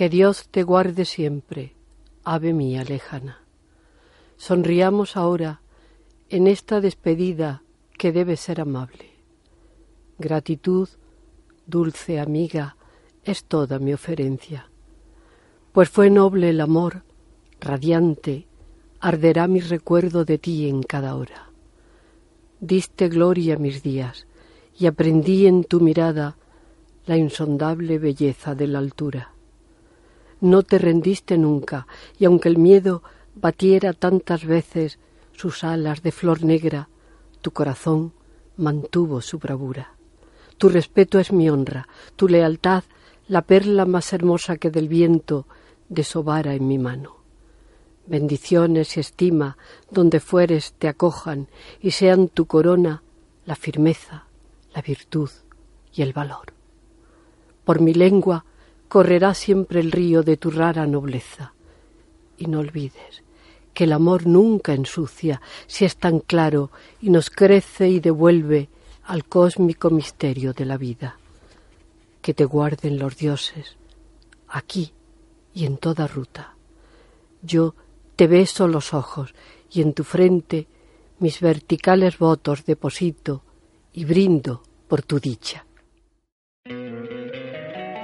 Que Dios te guarde siempre, ave mía lejana. Sonriamos ahora en esta despedida que debe ser amable. Gratitud, dulce amiga, es toda mi oferencia. Pues fue noble el amor, radiante, arderá mi recuerdo de ti en cada hora. Diste gloria a mis días y aprendí en tu mirada la insondable belleza de la altura. No te rendiste nunca, y aunque el miedo batiera tantas veces sus alas de flor negra, tu corazón mantuvo su bravura. Tu respeto es mi honra, tu lealtad la perla más hermosa que del viento desobara en mi mano. Bendiciones y estima donde fueres te acojan y sean tu corona la firmeza, la virtud y el valor. Por mi lengua correrá siempre el río de tu rara nobleza. Y no olvides que el amor nunca ensucia si es tan claro y nos crece y devuelve al cósmico misterio de la vida. Que te guarden los dioses, aquí y en toda ruta. Yo te beso los ojos y en tu frente mis verticales votos deposito y brindo por tu dicha.